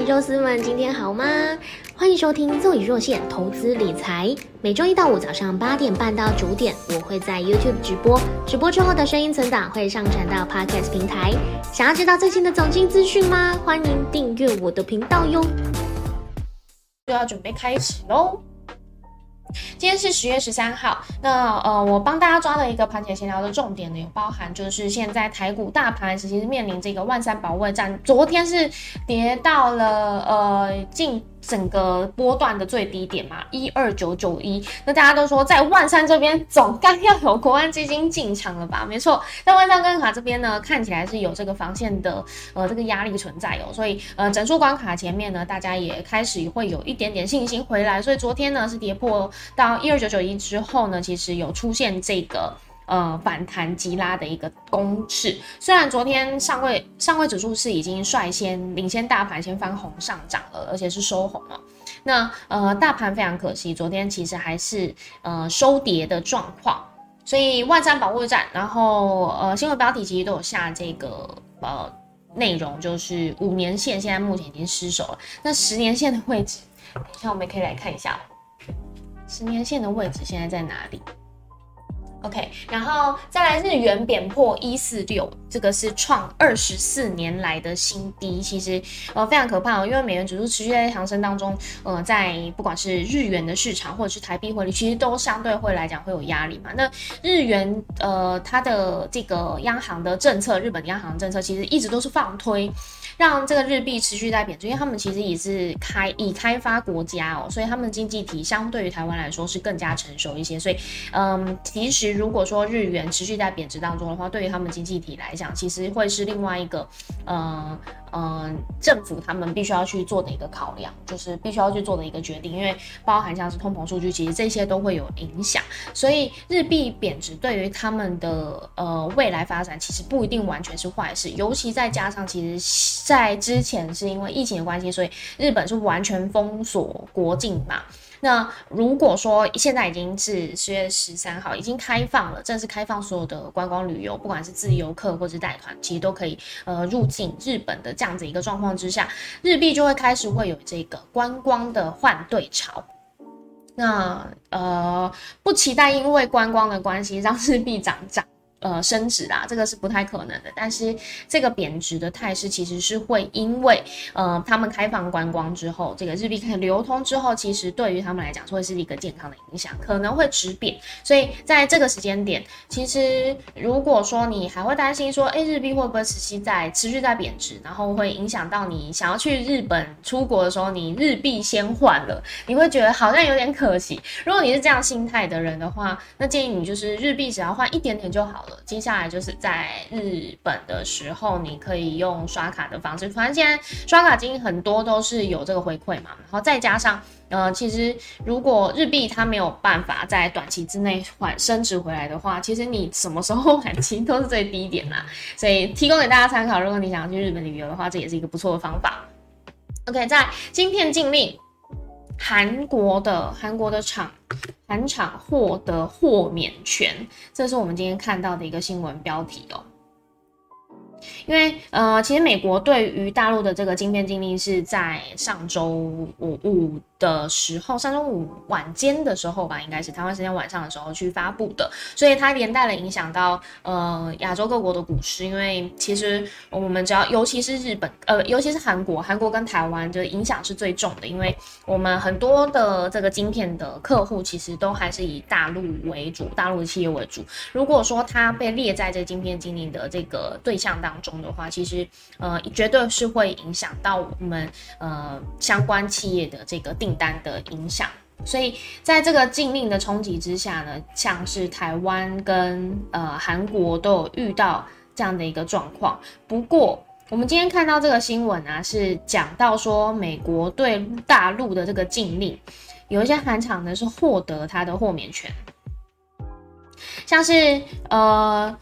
肉丝们，今天好吗？欢迎收听若隐若现投资理财，每周一到五早上八点半到九点，我会在 YouTube 直播，直播之后的声音存档会上传到 Podcast 平台。想要知道最新的总经资讯吗？欢迎订阅我的频道哟。就要准备开始喽。今天是十月十三号，那呃，我帮大家抓了一个盘前闲聊的重点呢，有包含就是现在台股大盘其实面临这个万三保卫战，昨天是跌到了呃近。整个波段的最低点嘛，一二九九一，那大家都说在万山这边总该要有国安基金进场了吧？没错，在万山关卡这边呢，看起来是有这个防线的呃这个压力存在哦，所以呃整数关卡前面呢，大家也开始会有一点点信心回来，所以昨天呢是跌破到一二九九一之后呢，其实有出现这个。呃，反弹急拉的一个攻势。虽然昨天上位上位指数是已经率先领先大盘先翻红上涨了，而且是收红了。那呃，大盘非常可惜，昨天其实还是呃收跌的状况。所以万山保卫战，然后呃新闻标题其实都有下这个呃内容，就是五年线现在目前已经失守了。那十年线的位置，等一下我们可以来看一下，十年线的位置现在在哪里？OK，然后再来日元贬破一四六，这个是创二十四年来的新低，其实呃非常可怕哦，因为美元指数持续在上升当中，呃，在不管是日元的市场或者是台币汇率，其实都相对会来讲会有压力嘛。那日元呃它的这个央行的政策，日本央行政策其实一直都是放推。让这个日币持续在贬值，因为他们其实也是开已开发国家哦，所以他们经济体相对于台湾来说是更加成熟一些。所以，嗯，其实如果说日元持续在贬值当中的话，对于他们经济体来讲，其实会是另外一个，嗯。嗯，政府他们必须要去做的一个考量，就是必须要去做的一个决定，因为包含像是通膨数据，其实这些都会有影响。所以日币贬值对于他们的呃未来发展，其实不一定完全是坏事。尤其再加上，其实在之前是因为疫情的关系，所以日本是完全封锁国境嘛。那如果说现在已经是十月十三号，已经开放了，正式开放所有的观光旅游，不管是自由客或是带团，其实都可以呃入境日本的这样子一个状况之下，日币就会开始会有这个观光的换对潮。那呃不期待因为观光的关系让日币涨涨。呃，升值啦，这个是不太可能的。但是这个贬值的态势其实是会因为呃，他们开放观光之后，这个日币开始流通之后，其实对于他们来讲会是一个健康的影响，可能会止贬。所以在这个时间点，其实如果说你还会担心说，哎，日币会不会持续在持续在贬值，然后会影响到你想要去日本出国的时候，你日币先换了，你会觉得好像有点可惜。如果你是这样心态的人的话，那建议你就是日币只要换一点点就好了。接下来就是在日本的时候，你可以用刷卡的方式。反正现在刷卡金很多都是有这个回馈嘛，然后再加上，呃，其实如果日币它没有办法在短期之内缓升值回来的话，其实你什么时候还其实都是最低点啦。所以提供给大家参考。如果你想要去日本旅游的话，这也是一个不错的方法。OK，在晶片禁令。韩国的韩国的厂，韩厂获得豁免权，这是我们今天看到的一个新闻标题哦。因为呃，其实美国对于大陆的这个晶片禁令是在上周五五。的时候，上周五晚间的时候吧，应该是台湾时间晚上的时候去发布的，所以它连带了影响到呃亚洲各国的股市，因为其实我们只要，尤其是日本，呃，尤其是韩国，韩国跟台湾就影响是最重的，因为我们很多的这个晶片的客户其实都还是以大陆为主，大陆的企业为主。如果说它被列在这晶片经理的这个对象当当中的话，其实呃绝对是会影响到我们呃相关企业的这个订。单的影响，所以在这个禁令的冲击之下呢，像是台湾跟呃韩国都有遇到这样的一个状况。不过，我们今天看到这个新闻啊，是讲到说美国对大陆的这个禁令，有一些韩厂呢是获得它的豁免权，像是呃。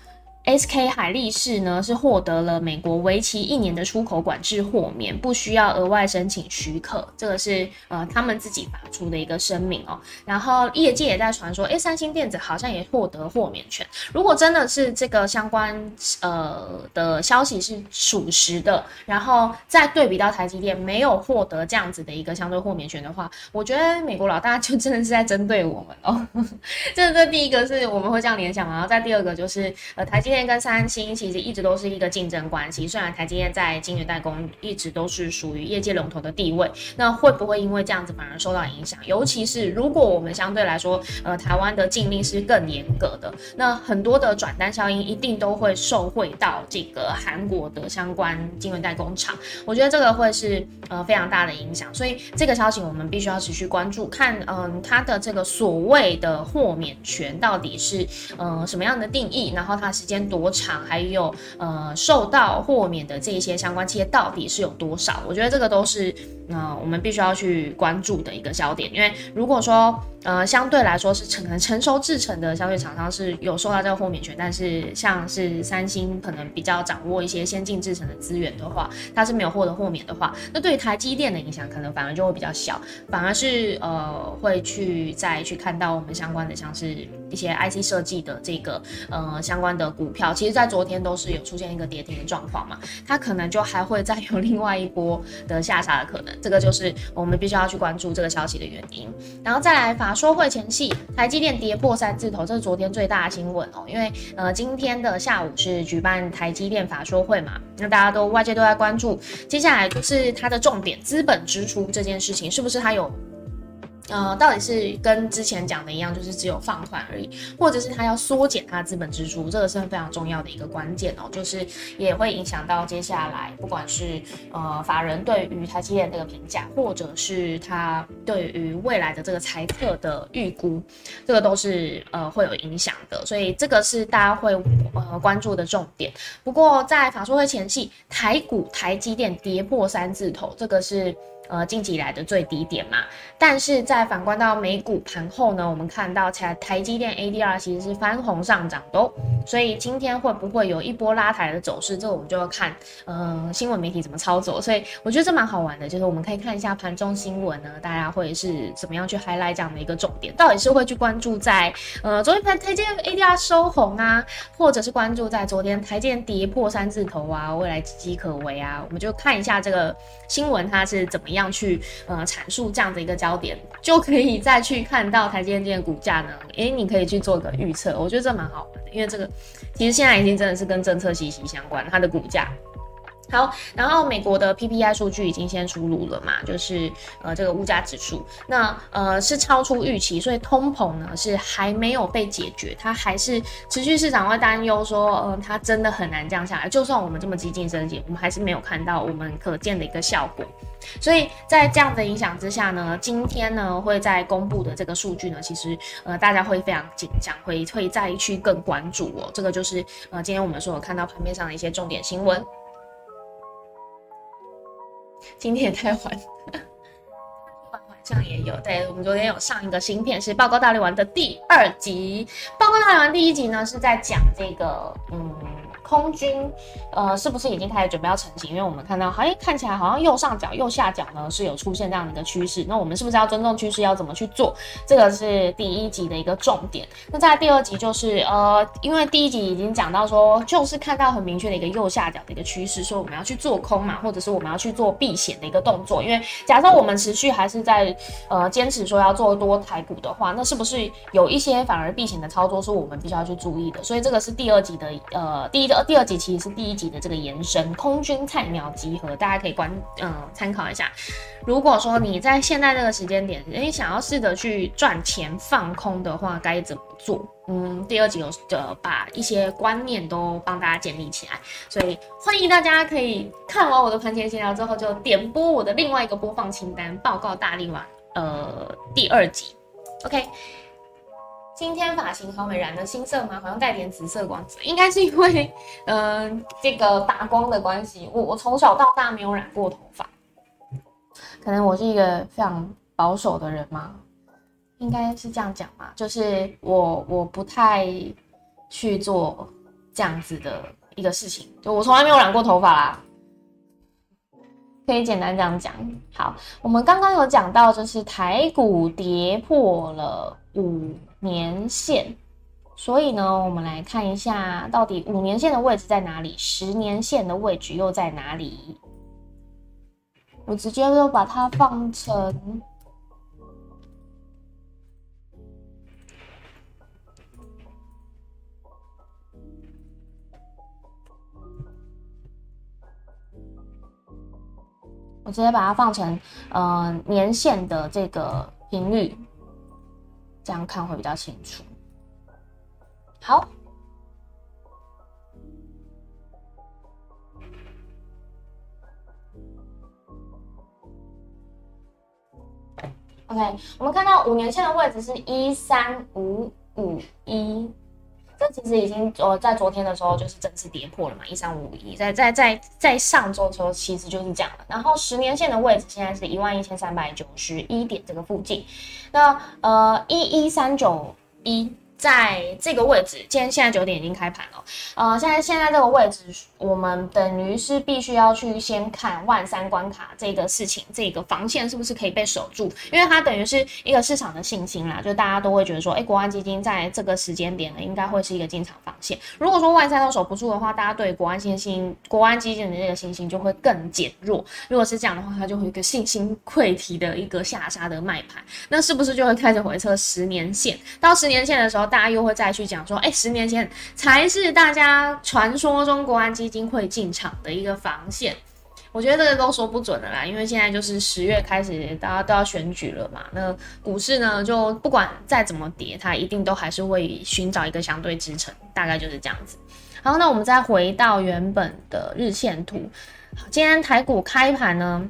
SK 海力士呢是获得了美国为期一年的出口管制豁免，不需要额外申请许可，这个是呃他们自己发出的一个声明哦。然后业界也在传说，哎，三星电子好像也获得豁免权。如果真的是这个相关呃的消息是属实的，然后再对比到台积电没有获得这样子的一个相对豁免权的话，我觉得美国老大就真的是在针对我们哦。这这第一个是我们会这样联想，然后再第二个就是呃台积电跟三星其实一直都是一个竞争关系，虽然台积电在晶圆代工一直都是属于业界龙头的地位，那会不会因为这样子反而受到影响？尤其是如果我们相对来说，呃台湾的禁令是更严格的，那很多的转单效应一定都会受惠到这个韩国的相关晶圆代工厂，我觉得这个会是呃非常大的影响，所以这个消息我们必须要持续关注，看嗯它的这个所谓的豁免权到底是呃什么样的定义，然后它时间多长，还有呃受到豁免的这些相关企业到底是有多少，我觉得这个都是呃我们必须要去关注的一个焦点，因为如果说呃相对来说是成能成熟制成的消费厂商是有受到这个豁免权，但是像是三星可能比较掌握一些先进制成的资源的话，它是没有获得豁免的话，那对于台积电的影响可能反而就会比较小，反而是呃会去再去看到我们相关的像是一些 IC 设计的这个呃相关的股票，其实在昨天都是有出现一个跌停的状况嘛，它可能就还会再有另外一波的下杀的可能，这个就是我们必须要去关注这个消息的原因。然后再来法说会前夕，台积电跌破三字头，这是昨天最大的新闻哦，因为呃今天的下午是举办台积电法说会嘛，那大家都外界都在关注，接下来就是它的重点资本支出这件事情，是不是它有？呃，到底是跟之前讲的一样，就是只有放款而已，或者是他要缩减他的资本支出，这个是非常重要的一个关键哦，就是也会影响到接下来，不管是呃法人对于台积电这个评价，或者是他对于未来的这个财测的预估，这个都是呃会有影响的，所以这个是大家会呃关注的重点。不过在法说会前夕，台股台积电跌破三字头，这个是。呃，近期以来的最低点嘛，但是在反观到美股盘后呢，我们看到台台积电 ADR 其实是翻红上涨的，所以今天会不会有一波拉抬的走势，这我们就要看呃新闻媒体怎么操作。所以我觉得这蛮好玩的，就是我们可以看一下盘中新闻呢，大家会是怎么样去 highlight 这样的一个重点，到底是会去关注在呃昨天台台积电 ADR 收红啊，或者是关注在昨天台积电跌破三字头啊，未来岌岌可危啊，我们就看一下这个新闻它是怎么样。样去呃阐述这样的一个焦点，就可以再去看到台积电的股价呢。诶，你可以去做个预测，我觉得这蛮好玩的，因为这个其实现在已经真的是跟政策息息相关，它的股价。好，然后美国的 PPI 数据已经先出炉了嘛，就是呃这个物价指数，那呃是超出预期，所以通膨呢是还没有被解决，它还是持续市场会担忧说，呃它真的很难降下来，就算我们这么激进升级，我们还是没有看到我们可见的一个效果，所以在这样的影响之下呢，今天呢会在公布的这个数据呢，其实呃大家会非常紧张，会会再去更关注哦，这个就是呃今天我们说看到盘面上的一些重点新闻。今天也太晚，晚晚上也有。对我们昨天有上一个新片，是《报告大力丸》的第二集。《报告大力丸》第一集呢，是在讲这个，嗯。空军，呃，是不是已经开始准备要成型？因为我们看到，哎，看起来好像右上角、右下角呢是有出现这样的一个趋势。那我们是不是要尊重趋势？要怎么去做？这个是第一集的一个重点。那在第二集就是，呃，因为第一集已经讲到说，就是看到很明确的一个右下角的一个趋势，说我们要去做空嘛，或者是我们要去做避险的一个动作。因为假设我们持续还是在呃坚持说要做多台股的话，那是不是有一些反而避险的操作是我们必须要去注意的？所以这个是第二集的呃第一个。第二集其实是第一集的这个延伸，空军菜鸟集合，大家可以关嗯参考一下。如果说你在现在这个时间点，你想要试着去赚钱放空的话，该怎么做？嗯，第二集有的把一些观念都帮大家建立起来，所以欢迎大家可以看完我的盘前闲聊之后，就点播我的另外一个播放清单，报告大力丸呃第二集，OK。今天发型好美，染的新色吗？好像带点紫色光泽，应该是因为，嗯，这个打光的关系。我我从小到大没有染过头发，可能我是一个非常保守的人嘛，应该是这样讲嘛，就是我我不太去做这样子的一个事情。就我从来没有染过头发啦，可以简单这样讲。好，我们刚刚有讲到，就是台股跌破了五年线，所以呢，我们来看一下到底五年线的位置在哪里，十年线的位置又在哪里。我直接就把它放成。我直接把它放成呃年线的这个频率，这样看会比较清楚。好，OK，我们看到五年线的位置是一三五五一。这其实已经呃在昨天的时候就是正式跌破了嘛，一三五五一，在在在在上周的时候其实就是这样了。然后十年线的位置现在是一万一千三百九十一点这个附近，那呃一一三九一。在这个位置，今天现在九点已经开盘了。呃，现在现在这个位置，我们等于是必须要去先看万三关卡这个事情，这个防线是不是可以被守住？因为它等于是一个市场的信心啦，就大家都会觉得说，哎，国安基金在这个时间点呢，应该会是一个进场防线。如果说万三都守不住的话，大家对国安信心、国安基金的这个信心就会更减弱。如果是这样的话，它就会一个信心溃堤的一个下杀的卖盘，那是不是就会开始回撤十年线？到十年线的时候。大家又会再去讲说，哎，十年前才是大家传说中国安基金会进场的一个防线。我觉得这个都说不准的啦，因为现在就是十月开始，大家都要选举了嘛。那股市呢，就不管再怎么跌，它一定都还是会寻找一个相对支撑，大概就是这样子。好，那我们再回到原本的日线图。今天台股开盘呢，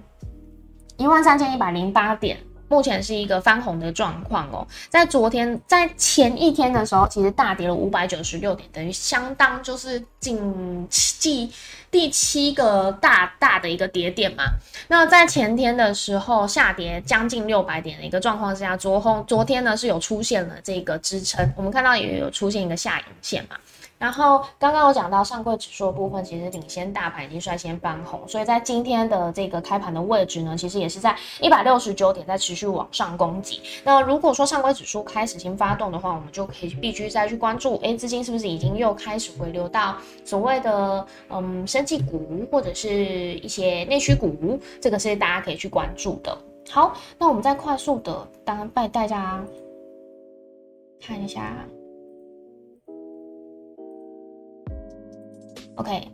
一万三千一百零八点。目前是一个翻红的状况哦，在昨天在前一天的时候，其实大跌了五百九十六点，等于相当就是近第第七个大大的一个跌点嘛。那在前天的时候下跌将近六百点的一个状况之下，昨后昨天呢是有出现了这个支撑，我们看到也有出现一个下影线嘛。然后刚刚有讲到上柜指数的部分，其实领先大盘已经率先翻红，所以在今天的这个开盘的位置呢，其实也是在一百六十九点在持续往上攻击。那如果说上柜指数开始先发动的话，我们就可以必须再去关注，哎，资金是不是已经又开始回流到所谓的嗯生技股或者是一些内需股，这个是大家可以去关注的。好，那我们再快速的当带大家看一下。OK。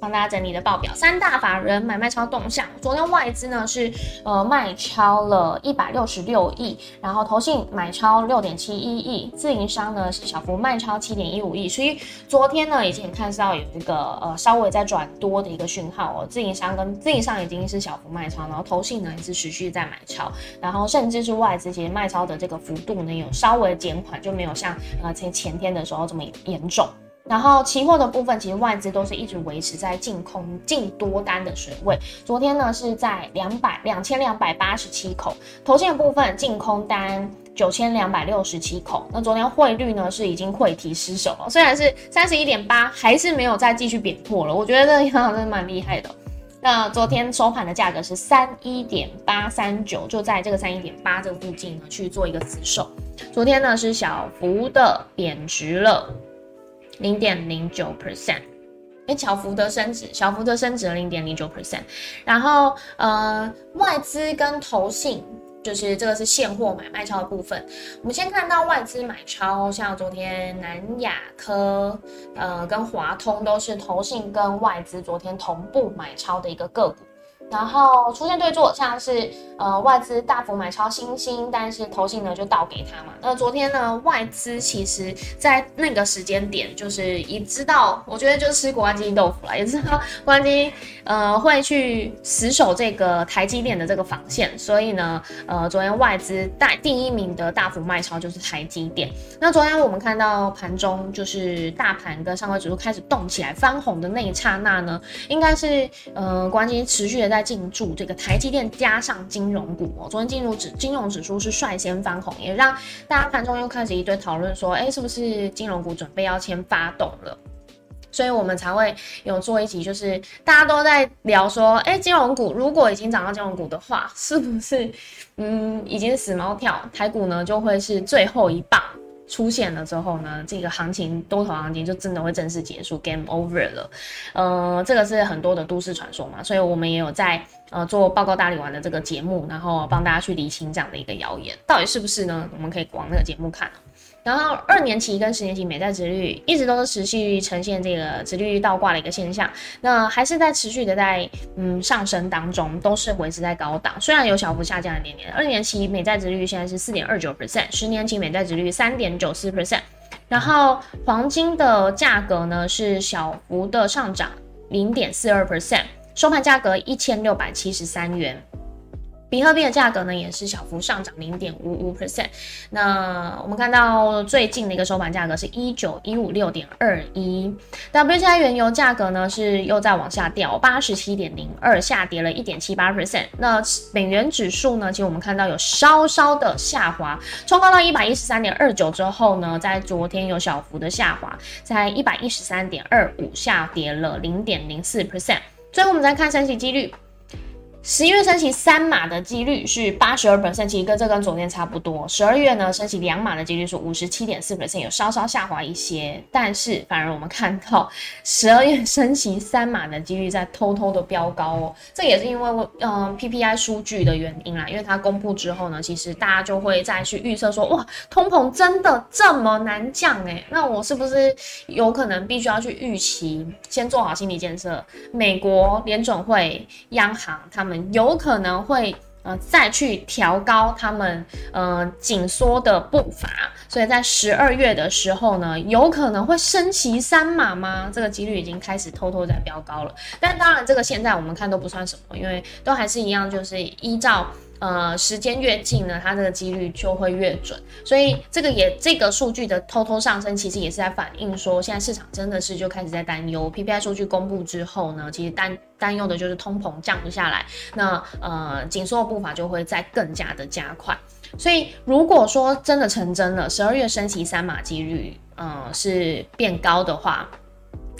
帮大家整理的报表，三大法人买卖超动向。昨天外资呢是呃卖超了一百六十六亿，然后投信买超六点七一亿，自营商呢是小幅卖超七点一五亿。所以昨天呢已经看到有一个呃稍微在转多的一个讯号哦，自营商跟自营商已经是小幅卖超，然后投信呢也是持续在买超，然后甚至是外资其实卖超的这个幅度呢有稍微减缓，就没有像呃前前天的时候这么严重。然后期货的部分，其实外资都是一直维持在净空、净多单的水位。昨天呢是在两百两千两百八十七口，头线部分净空单九千两百六十七口。那昨天汇率呢是已经汇提失守了，虽然是三十一点八，还是没有再继续贬破了。我觉得这银行真的蛮厉害的。那昨天收盘的价格是三一点八三九，就在这个三一点八这个附近呢去做一个死守。昨天呢是小幅的贬值了。零点零九 percent，哎，小幅的升值，小幅的升值了零点零九 percent。然后，呃，外资跟投信，就是这个是现货买卖超的部分。我们先看到外资买超，像昨天南亚科，呃，跟华通都是投信跟外资昨天同步买超的一个个股。然后出现对坐，像是呃外资大幅买超新兴，但是投信呢就倒给他嘛。那昨天呢外资其实在那个时间点，就是也知道，我觉得就是吃国安基金豆腐了，也知道国安基金呃会去死守这个台积电的这个防线，所以呢呃昨天外资带第一名的大幅卖超就是台积电。那昨天我们看到盘中就是大盘跟上柜指数开始动起来翻红的那一刹那呢，应该是呃国安基金持续的。在进驻这个台积电加上金融股哦。昨天进入指金融指数是率先翻红，也让大家盘中又开始一堆讨论说，哎，是不是金融股准备要先发动了？所以我们才会有做一集，就是大家都在聊说，哎，金融股如果已经涨到金融股的话，是不是嗯已经死猫跳，台股呢就会是最后一棒？出现了之后呢，这个行情多头行情就真的会正式结束，game over 了。呃，这个是很多的都市传说嘛，所以我们也有在呃做报告大力丸的这个节目，然后帮大家去理清这样的一个谣言，到底是不是呢？我们可以往那个节目看。然后二年期跟十年期美债殖率一直都是持续呈现这个殖率倒挂的一个现象，那还是在持续的在嗯上升当中，都是维持在高档，虽然有小幅下降一点点。二年期美债殖率现在是四点二九 percent，十年期美债殖率三点九四 percent，然后黄金的价格呢是小幅的上涨零点四二 percent，收盘价格一千六百七十三元。比特币的价格呢，也是小幅上涨零点五五 percent。那我们看到最近的一个收盘价格是一九一五六点二一。WTI 原油价格呢是又在往下掉，八十七点零二，下跌了一点七八 percent。那美元指数呢，其实我们看到有稍稍的下滑，冲高到一百一十三点二九之后呢，在昨天有小幅的下滑，在一百一十三点二五下跌了零点零四 percent。最后我们再看升息几率。十一月升息三码的几率是八十二 percent，其实跟这跟昨天差不多。十二月呢，升息两码的几率是五十七点四百分有稍稍下滑一些。但是反而我们看到十二月升息三码的几率在偷偷的飙高哦。这也是因为嗯 PPI 数据的原因啦，因为它公布之后呢，其实大家就会再去预测说，哇，通膨真的这么难降诶，那我是不是有可能必须要去预期，先做好心理建设？美国联准会、央行他们。有可能会呃再去调高他们呃紧缩的步伐，所以在十二月的时候呢，有可能会升旗三码吗？这个几率已经开始偷偷在飙高了。但当然，这个现在我们看都不算什么，因为都还是一样，就是依照。呃，时间越近呢，它这个几率就会越准，所以这个也这个数据的偷偷上升，其实也是在反映说，现在市场真的是就开始在担忧 PPI 数据公布之后呢，其实担担忧的就是通膨降不下来，那呃紧缩的步伐就会再更加的加快，所以如果说真的成真了，十二月升息三码几率，嗯是变高的话。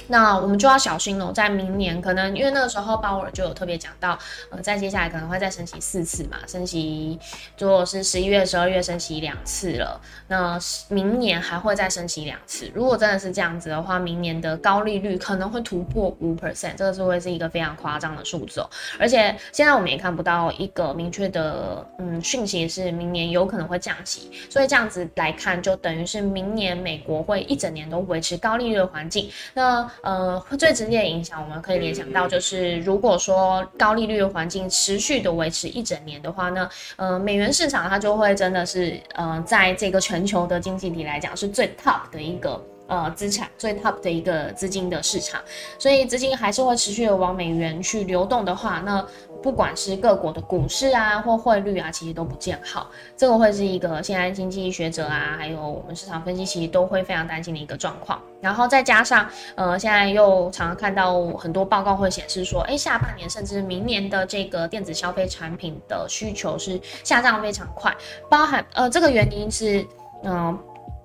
那我们就要小心了，在明年可能因为那个时候鲍尔就有特别讲到，呃，在接下来可能会再升息四次嘛，升息如果是十一月、十二月升息两次了，那明年还会再升息两次。如果真的是这样子的话，明年的高利率可能会突破五 percent，这个是会是一个非常夸张的数字哦。而且现在我们也看不到一个明确的嗯讯息是明年有可能会降息，所以这样子来看，就等于是明年美国会一整年都维持高利率的环境。那呃，最直接的影响，我们可以联想到，就是如果说高利率的环境持续的维持一整年的话呢，呃，美元市场它就会真的是，呃，在这个全球的经济体来讲，是最 top 的一个。呃，资产最 top 的一个资金的市场，所以资金还是会持续的往美元去流动的话，那不管是各国的股市啊或汇率啊，其实都不见好。这个会是一个现在经济学者啊，还有我们市场分析其实都会非常担心的一个状况。然后再加上，呃，现在又常常看到很多报告会显示说，哎，下半年甚至明年的这个电子消费产品的需求是下降非常快，包含呃，这个原因是，嗯。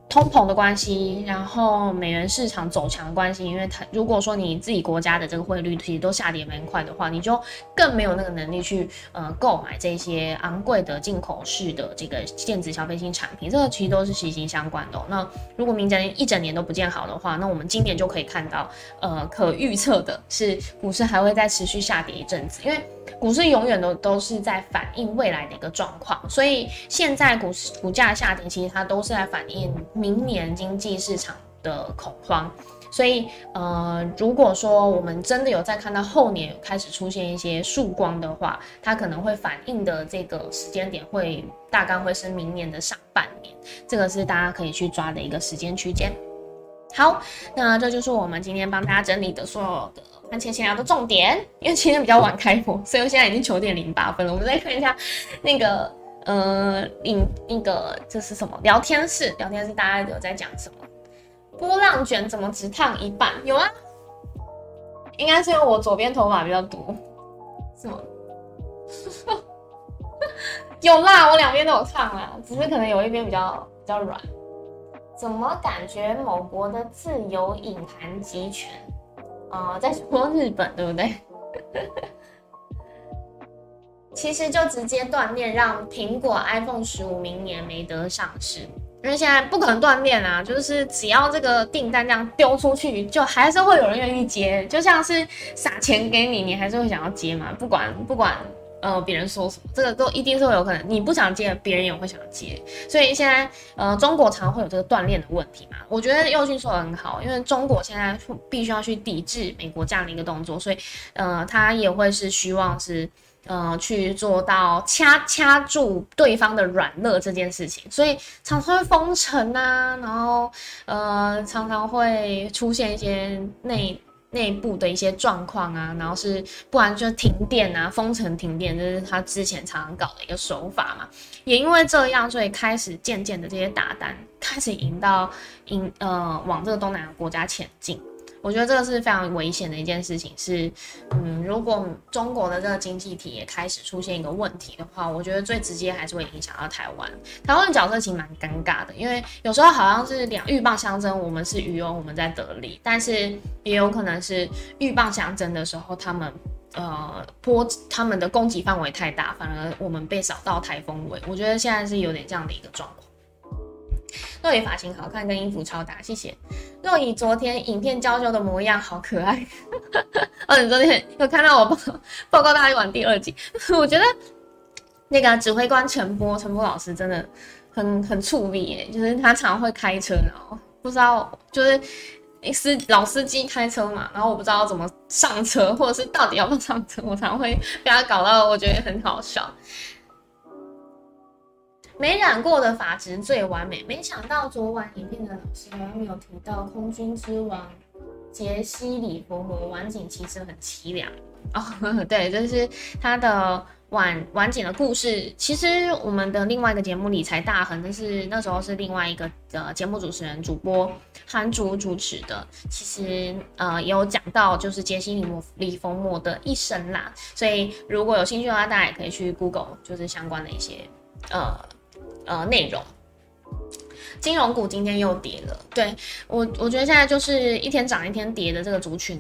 通膨的关系，然后美元市场走强的关系，因为它如果说你自己国家的这个汇率其实都下跌蛮快的话，你就更没有那个能力去呃购买这些昂贵的进口式的这个电子消费性产品，这个其实都是息息相关的。那如果明年一整年都不见好的话，那我们今年就可以看到，呃，可预测的是股市还会再持续下跌一阵子，因为。股市永远都都是在反映未来的一个状况，所以现在股市股价下跌，其实它都是在反映明年经济市场的恐慌。所以，呃，如果说我们真的有在看到后年开始出现一些曙光的话，它可能会反映的这个时间点会大概会是明年的上半年，这个是大家可以去抓的一个时间区间。好，那这就是我们今天帮大家整理的所有的番茄闲聊的重点。因为今天比较晚开播，所以我现在已经九点零八分了。我们再看一下那个，呃，影那个这是什么？聊天室，聊天室大家有在讲什么？波浪卷怎么只烫一半？有啊，应该是因为我左边头发比较多，是吗？有啦，我两边都有烫啊，只是可能有一边比较比较软。怎么感觉某国的自由隐含集权？哦，在说日本对不对？其实就直接断电，让苹果 iPhone 十五明年没得上市，因为现在不可能断电啊，就是只要这个订单这样丢出去，就还是会有人愿意接，就像是撒钱给你，你还是会想要接嘛，不管不管呃别人说什么，这个都一定是会有可能，你不想接，别人也会想接，所以现在呃中国常会有这个断链的问题嘛，我觉得佑勋说的很好，因为中国现在必须要去抵制美国这样的一个动作，所以呃他也会是希望是。呃，去做到掐掐住对方的软肋这件事情，所以常常会封城啊，然后呃，常常会出现一些内内部的一些状况啊，然后是不然就停电啊，封城停电，这是他之前常常搞的一个手法嘛。也因为这样，所以开始渐渐的这些大单开始引到引呃往这个东南亚国家前进。我觉得这个是非常危险的一件事情，是，嗯，如果中国的这个经济体也开始出现一个问题的话，我觉得最直接还是会影响到台湾。台湾的角色其实蛮尴尬的，因为有时候好像是两鹬蚌相争，我们是渔翁，我们在得利，但是也有可能是鹬蚌相争的时候，他们呃波他们的攻击范围太大，反而我们被扫到台风尾。我觉得现在是有点这样的一个状况。若雨发型好看，跟衣服超搭，谢谢。若雨昨天影片娇羞的模样好可爱。哦，你昨天有看到我 报报告大家玩第二集？我觉得那个指挥官陈波，陈波老师真的很很触力耶，就是他常会开车，然后不知道就是司老司机开车嘛，然后我不知道怎么上车，或者是到底要不要上车，我常会被他搞到，我觉得很好笑。没染过的发质最完美。没想到昨晚影片的老师好像有提到空军之王杰西·里佛摩晚景其实很凄凉哦。对，这是他的晚晚景的故事。其实我们的另外一个节目《理财大亨》，那是那时候是另外一个呃节目主持人主播韩竹主持的。其实呃有讲到就是杰西·里摩里佛摩的一生啦。所以如果有兴趣的话，大家也可以去 Google 就是相关的一些呃。呃，内容，金融股今天又跌了，对我，我觉得现在就是一天涨一天跌的这个族群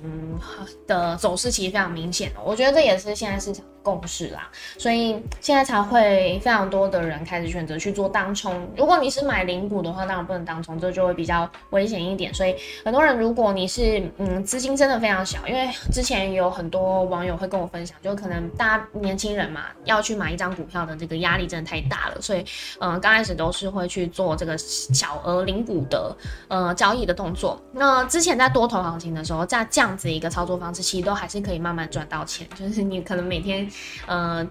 的走势其实非常明显我觉得这也是现在市场。共识啦，所以现在才会非常多的人开始选择去做当冲。如果你是买零股的话，当然不能当冲，这就会比较危险一点。所以很多人，如果你是嗯资金真的非常小，因为之前有很多网友会跟我分享，就可能大家年轻人嘛，要去买一张股票的这个压力真的太大了，所以嗯刚开始都是会去做这个小额零股的呃交易的动作。那之前在多头行情的时候，在这样子一个操作方式，其实都还是可以慢慢赚到钱，就是你可能每天。呃，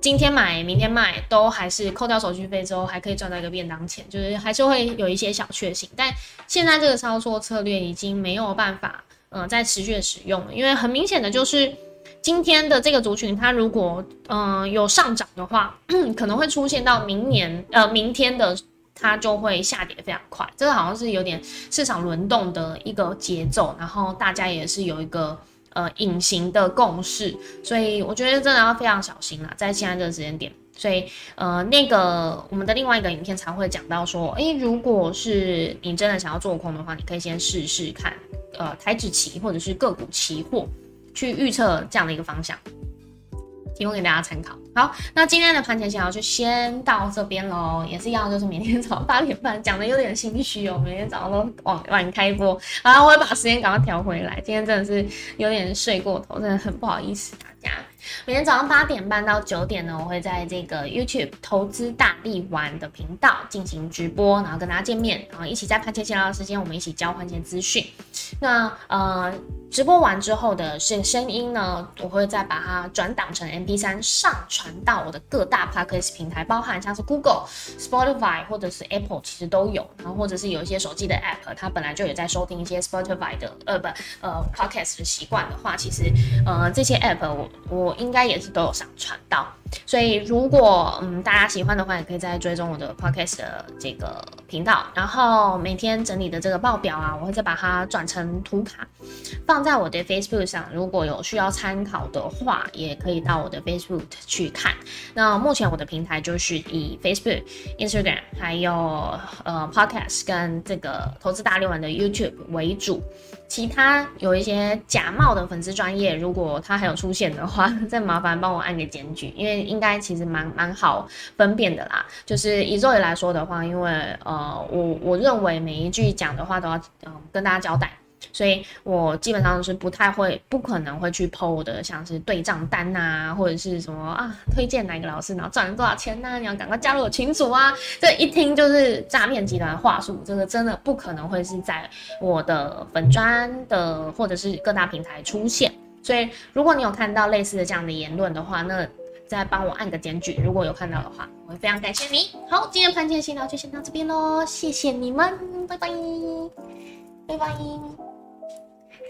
今天买，明天卖，都还是扣掉手续费之后，还可以赚到一个便当钱，就是还是会有一些小确幸。但现在这个操作策略已经没有办法，呃，再持续的使用了，因为很明显的就是今天的这个族群，它如果嗯有上涨的话，可能会出现到明年呃明天的它就会下跌非常快，这个好像是有点市场轮动的一个节奏，然后大家也是有一个。呃，隐形的共识，所以我觉得真的要非常小心啦，在现在这个时间点。所以，呃，那个我们的另外一个影片才会讲到说，诶，如果是你真的想要做空的话，你可以先试试看，呃，台指期或者是个股期货，去预测这样的一个方向。提供给大家参考。好，那今天的盘前闲聊就先到这边喽。也是一样，就是明天早上八点半，讲的有点心虚哦。每天早上都晚晚开播，啊，我会把时间赶快调回来。今天真的是有点睡过头，真的很不好意思大家。每天早上八点半到九点呢，我会在这个 YouTube 投资大力丸的频道进行直播，然后跟大家见面，然后一起在盘前闲聊的时间，我们一起交换一些资讯。那呃。直播完之后的声声音呢，我会再把它转档成 MP3 上传到我的各大 Podcast 平台，包含像是 Google、Spotify 或者是 Apple，其实都有。然后或者是有一些手机的 App，它本来就有在收听一些 Spotify 的呃不呃 Podcast 的习惯的话，其实呃这些 App 我我应该也是都有上传到。所以如果嗯大家喜欢的话，也可以再追踪我的 podcast 的这个频道，然后每天整理的这个报表啊，我会再把它转成图卡，放在我的 Facebook 上。如果有需要参考的话，也可以到我的 Facebook 去看。那目前我的平台就是以 Facebook、Instagram 还有呃 podcast 跟这个投资大六文的 YouTube 为主。其他有一些假冒的粉丝专业，如果他还有出现的话，再麻烦帮我按个检举，因为应该其实蛮蛮好分辨的啦。就是以肉眼来说的话，因为呃，我我认为每一句讲的话都要嗯跟大家交代。所以我基本上是不太会，不可能会去 PO 的，像是对账单呐，或者是什么啊，推荐哪个老师，然后赚了多少钱呐，你要赶快加入我群组啊，这一听就是诈骗集团话术，这个真的不可能会是在我的粉砖的或者是各大平台出现。所以如果你有看到类似的这样的言论的话，那再帮我按个检举，如果有看到的话，我会非常感谢你。好，今天盘前闲聊就先到这边喽，谢谢你们，拜拜，拜拜。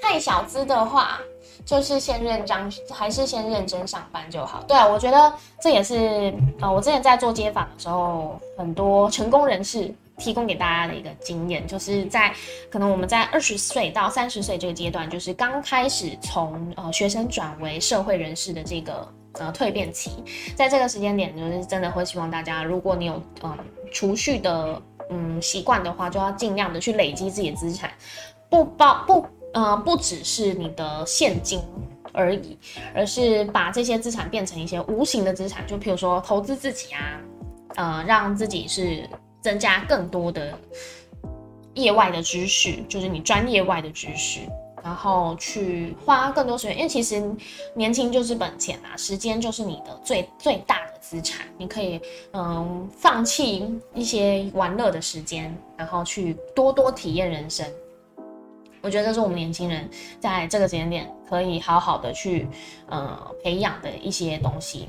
太小资的话，就是先认真，还是先认真上班就好。对啊，我觉得这也是呃，我之前在做街访的时候，很多成功人士提供给大家的一个经验，就是在可能我们在二十岁到三十岁这个阶段，就是刚开始从呃学生转为社会人士的这个呃蜕变期，在这个时间点，就是真的会希望大家，如果你有嗯储蓄的嗯习惯的话，就要尽量的去累积自己的资产，不包不。呃，不只是你的现金而已，而是把这些资产变成一些无形的资产，就譬如说投资自己啊，呃，让自己是增加更多的业外的知识，就是你专业外的知识，然后去花更多时间，因为其实年轻就是本钱啊，时间就是你的最最大的资产，你可以嗯放弃一些玩乐的时间，然后去多多体验人生。我觉得这是我们年轻人在这个时间点可以好好的去呃培养的一些东西，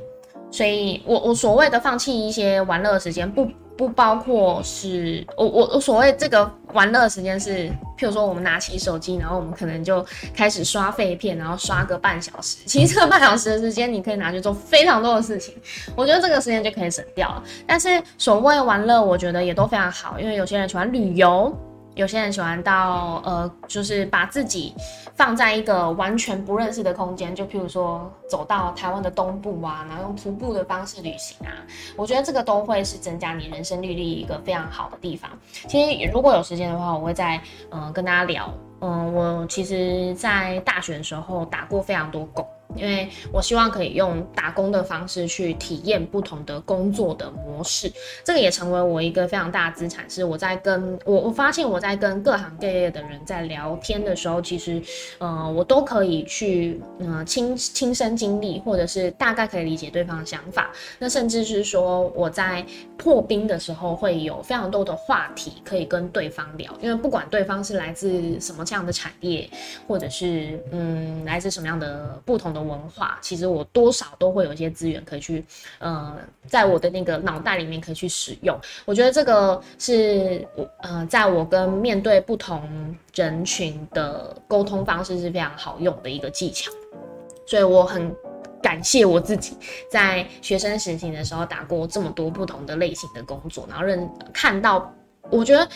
所以我我所谓的放弃一些玩乐时间，不不包括是我我我所谓这个玩乐时间是，譬如说我们拿起手机，然后我们可能就开始刷废片，然后刷个半小时，其实这个半小时的时间你可以拿去做非常多的事情，我觉得这个时间就可以省掉了。但是所谓玩乐，我觉得也都非常好，因为有些人喜欢旅游。有些人喜欢到呃，就是把自己放在一个完全不认识的空间，就譬如说走到台湾的东部啊，然后用徒步的方式旅行啊，我觉得这个都会是增加你人生履历一个非常好的地方。其实如果有时间的话，我会再嗯跟大家聊。嗯，我其实，在大学的时候打过非常多工。因为我希望可以用打工的方式去体验不同的工作的模式，这个也成为我一个非常大的资产。是我在跟我我发现我在跟各行各业的人在聊天的时候，其实，呃，我都可以去，呃，亲亲身经历，或者是大概可以理解对方的想法。那甚至是说我在破冰的时候，会有非常多的话题可以跟对方聊。因为不管对方是来自什么这样的产业，或者是嗯来自什么样的不同的。文化其实我多少都会有一些资源可以去，呃，在我的那个脑袋里面可以去使用。我觉得这个是我呃，在我跟面对不同人群的沟通方式是非常好用的一个技巧。所以我很感谢我自己在学生时期的时候打过这么多不同的类型的工作，然后认看到，我觉得。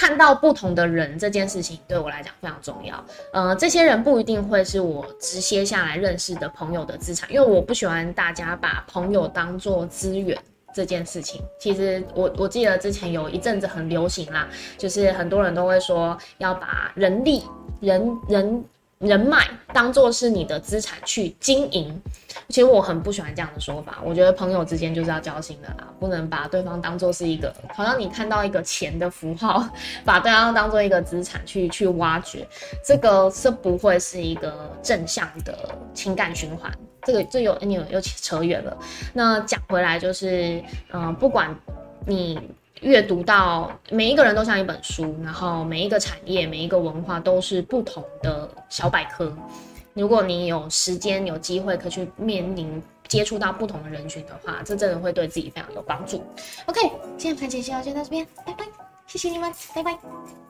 看到不同的人这件事情对我来讲非常重要。呃，这些人不一定会是我直接下来认识的朋友的资产，因为我不喜欢大家把朋友当做资源这件事情。其实我我记得之前有一阵子很流行啦，就是很多人都会说要把人力人人。人脉当做是你的资产去经营，其实我很不喜欢这样的说法。我觉得朋友之间就是要交心的啦，不能把对方当做是一个，好像你看到一个钱的符号，把对方当做一个资产去去挖掘，这个是不会是一个正向的情感循环。这个这有又又扯远了。那讲回来就是，嗯，不管你。阅读到每一个人都像一本书，然后每一个产业、每一个文化都是不同的小百科。如果你有时间、有机会可以去面临接触到不同的人群的话，这真的会对自己非常有帮助。OK，今天盘前先就到这边，拜拜，谢谢你们，拜拜。